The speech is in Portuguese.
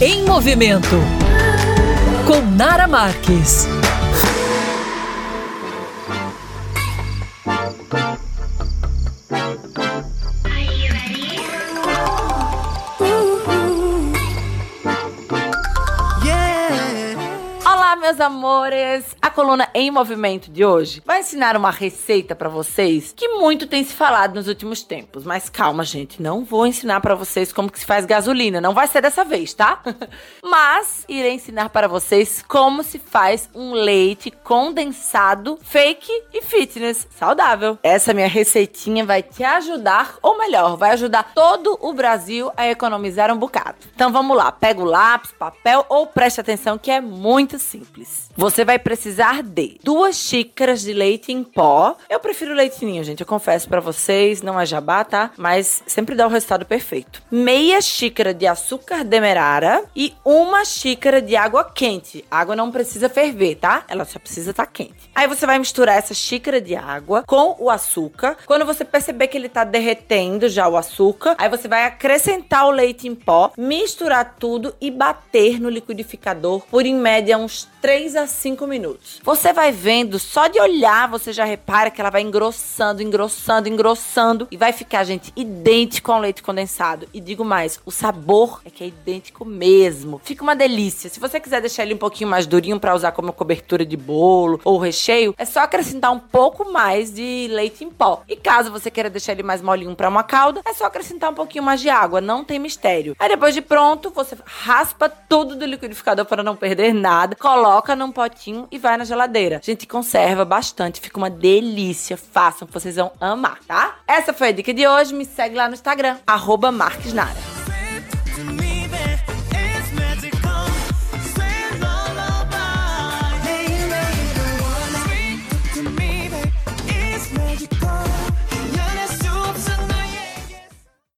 Em movimento com Nara Marques. Meus amores! A coluna Em Movimento de hoje vai ensinar uma receita para vocês que muito tem se falado nos últimos tempos. Mas calma, gente, não vou ensinar para vocês como que se faz gasolina, não vai ser dessa vez, tá? Mas irei ensinar para vocês como se faz um leite condensado fake e fitness saudável. Essa minha receitinha vai te ajudar, ou melhor, vai ajudar todo o Brasil a economizar um bocado. Então vamos lá, pega o lápis, papel ou preste atenção que é muito simples simples. Você vai precisar de duas xícaras de leite em pó. Eu prefiro leite ninho, gente. Eu confesso para vocês, não é jabá, tá? Mas sempre dá o resultado perfeito. Meia xícara de açúcar demerara e uma xícara de água quente. A água não precisa ferver, tá? Ela só precisa estar tá quente. Aí você vai misturar essa xícara de água com o açúcar. Quando você perceber que ele tá derretendo já o açúcar, aí você vai acrescentar o leite em pó, misturar tudo e bater no liquidificador por em média uns 3 a 5 minutos. Você vai vendo, só de olhar, você já repara que ela vai engrossando, engrossando, engrossando e vai ficar, gente, idêntico ao leite condensado. E digo mais, o sabor é que é idêntico mesmo. Fica uma delícia. Se você quiser deixar ele um pouquinho mais durinho para usar como cobertura de bolo ou recheio, é só acrescentar um pouco mais de leite em pó. E caso você queira deixar ele mais molinho para uma calda, é só acrescentar um pouquinho mais de água, não tem mistério. Aí depois de pronto, você raspa tudo do liquidificador para não perder nada, coloca coloca num potinho e vai na geladeira. A gente conserva bastante, fica uma delícia. Façam, vocês vão amar, tá? Essa foi a dica de hoje. Me segue lá no Instagram, arroba Marques Nara.